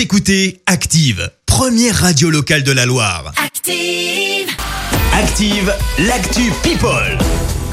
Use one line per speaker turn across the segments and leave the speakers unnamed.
Vous écoutez Active, première radio locale de la Loire.
Active.
Active, l'actu People.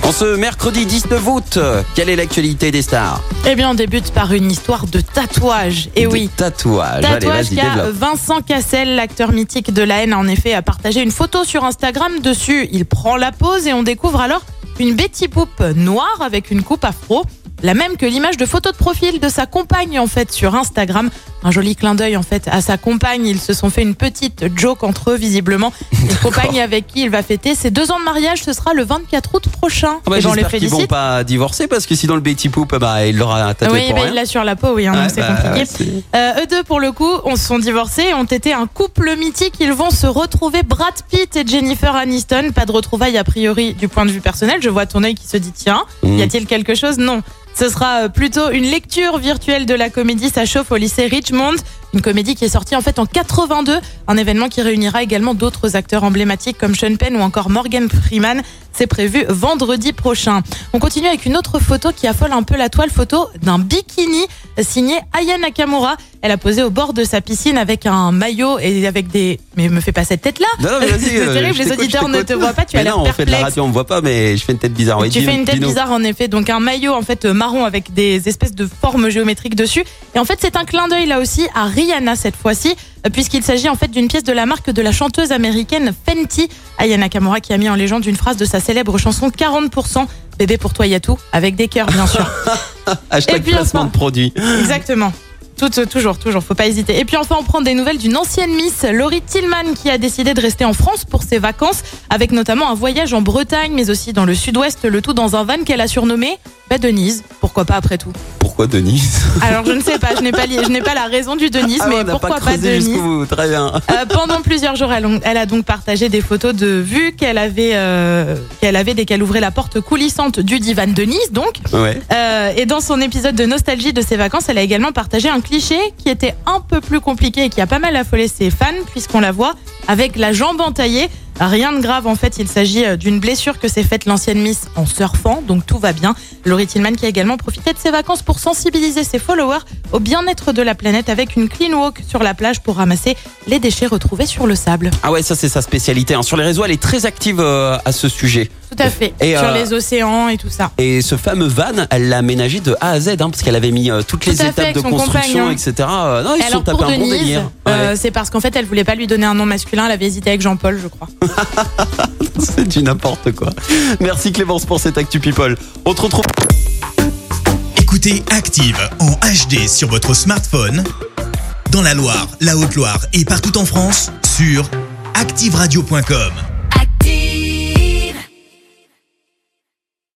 En ce mercredi 19 août, quelle est l'actualité des stars?
Eh bien, on débute par une histoire de tatouage. Et
De
oui.
Tatouage.
Tatouage car. Vincent Cassel, l'acteur mythique de la haine, a en effet a partagé une photo sur Instagram. Dessus, il prend la pose et on découvre alors une Betty Boop noire avec une coupe afro. La même que l'image de photo de profil de sa compagne en fait sur Instagram. Un joli clin d'œil en fait à sa compagne. Ils se sont fait une petite joke entre eux visiblement. Une compagne avec qui il va fêter ses deux ans de mariage. Ce sera le 24 août prochain.
Ah bah,
et on les
vont pas divorcer parce que sinon le Betty Poop, bah, il l'aura tatoué
Oui,
pour
bah,
rien.
il l'a sur la peau, oui, hein, c'est
bah,
compliqué. Euh, eux deux, pour le coup, on se sont divorcés ont été un couple mythique. Ils vont se retrouver Brad Pitt et Jennifer Aniston. Pas de retrouvailles a priori du point de vue personnel. Je vois ton œil qui se dit tiens,
Mm.
y a-t-il quelque chose? Non. Ce sera euh, plutôt une lecture virtuelle de la comédie Ça chauffe au lycée Une comédie qui est sortie en fait en 82. Un événement qui réunira également d'autres acteurs emblématiques comme Sean Penn ou encore Morgan Freeman. C'est prévu vendredi prochain. On continue avec une autre photo qui affole un peu la toile, photo d'un bikini signé Aya Nakamura. Elle a posé au bord de sa piscine avec un maillot et avec des... Mais me fais pas cette tête-là
Non, non, mais vas-y,
C'est
euh,
terrible,
je
les auditeurs ne te voient pas, tu
Mais
as l'air
non, on fait de la
perplexe.
radio, on me voit pas, mais je fais une tête bizarre. Oui,
tu fais une tête bizarre en effet, donc un maillot en fait euh, marron avec des espèces de formes géométriques dessus. Et en fait c'est un clin d'œil là aussi à Rihanna cette fois-ci, euh, puisqu'il s'agit en fait d'une pièce de la marque de la chanteuse américaine Fenty, Aya Nakamura qui a mis en légende une phrase de sa célèbre chanson 40%, bébé pour toi y a tout, avec des cœurs bien sûr.
Hashtag
Et puis,
placement
enfin-
de produit.
Exactement. Tout, euh, toujours, toujours, faut pas hésiter. Et puis enfin, on prend des nouvelles d'une ancienne Miss, Laurie Tillman, qui a décidé de rester en France pour ses vacances, avec notamment un voyage en Bretagne, mais aussi dans le sud-ouest, le tout dans un van qu'elle a surnommé bah, Denise. Pourquoi pas après tout?
Pourquoi Denise?
Alors je ne sais pas, je n'ai pas, je n'ai pas la raison du Denise,
Ah
mais pourquoi
pas
pas, Denise?
bout. Très bien.
Euh, pendant plusieurs jours, elle, elle a donc partagé des photos de vues qu'elle avait, euh, qu'elle avait dès qu'elle ouvrait la porte coulissante du divan de Nice, donc.
Ouais.
Euh, et dans son épisode de nostalgie de ses vacances, elle a également partagé un cliché qui était un peu plus compliqué et qui a pas mal affolé ses fans, puisqu'on la voit avec la jambe entaillée. Rien de grave, en fait, il s'agit euh, d'une blessure que s'est faite l'ancienne Miss en surfant, donc tout va bien. Laurie Tillman qui a également profité de ses vacances pour sensibiliser ses followers au bien-être de la planète avec une clean walk sur la plage pour ramasser les déchets retrouvés sur le sable.
Ah ouais, ça c'est sa spécialité. hein. Sur les réseaux, elle est très active euh, à ce sujet.
Tout à fait.
Et,
sur
euh,
les océans et tout ça.
Et ce fameux van, elle l'a aménagé de A à Z, hein, parce qu'elle avait mis euh, toutes les
Tout
étapes de construction,
compagnon.
etc. Non, ils sont tapés un bon délire.
Euh, c'est parce qu'en fait elle voulait pas lui donner un nom masculin, elle avait hésité avec Jean-Paul, je crois.
C'est du n'importe quoi. Merci Clémence pour cette Actu People. On te retrouve.
Écoutez Active en HD sur votre smartphone, dans la Loire, la Haute-Loire et partout en France, sur activeradio.com.